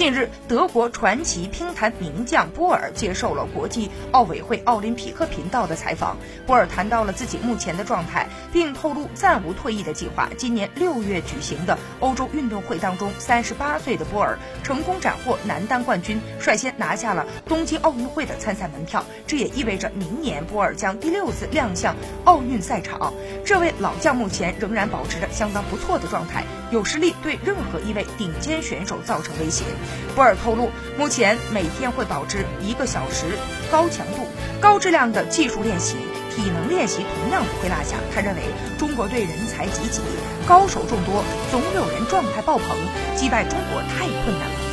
近日，德国传奇乒坛名将波尔接受了国际奥委会奥林匹克频道的采访。波尔谈到了自己目前的状态，并透露暂无退役的计划。今年六月举行的欧洲运动会当中，三十八岁的波尔成功斩获男单冠军，率先拿下了东京奥运会的参赛门票。这也意味着明年波尔将第六次亮相奥运赛场。这位老将目前仍然保持着相当不错的状态，有实力对任何一位顶尖选手造成威胁。博尔透露，目前每天会保持一个小时高强度、高质量的技术练习，体能练习同样不会落下。他认为，中国队人才济济，高手众多，总有人状态爆棚，击败中国太困难了。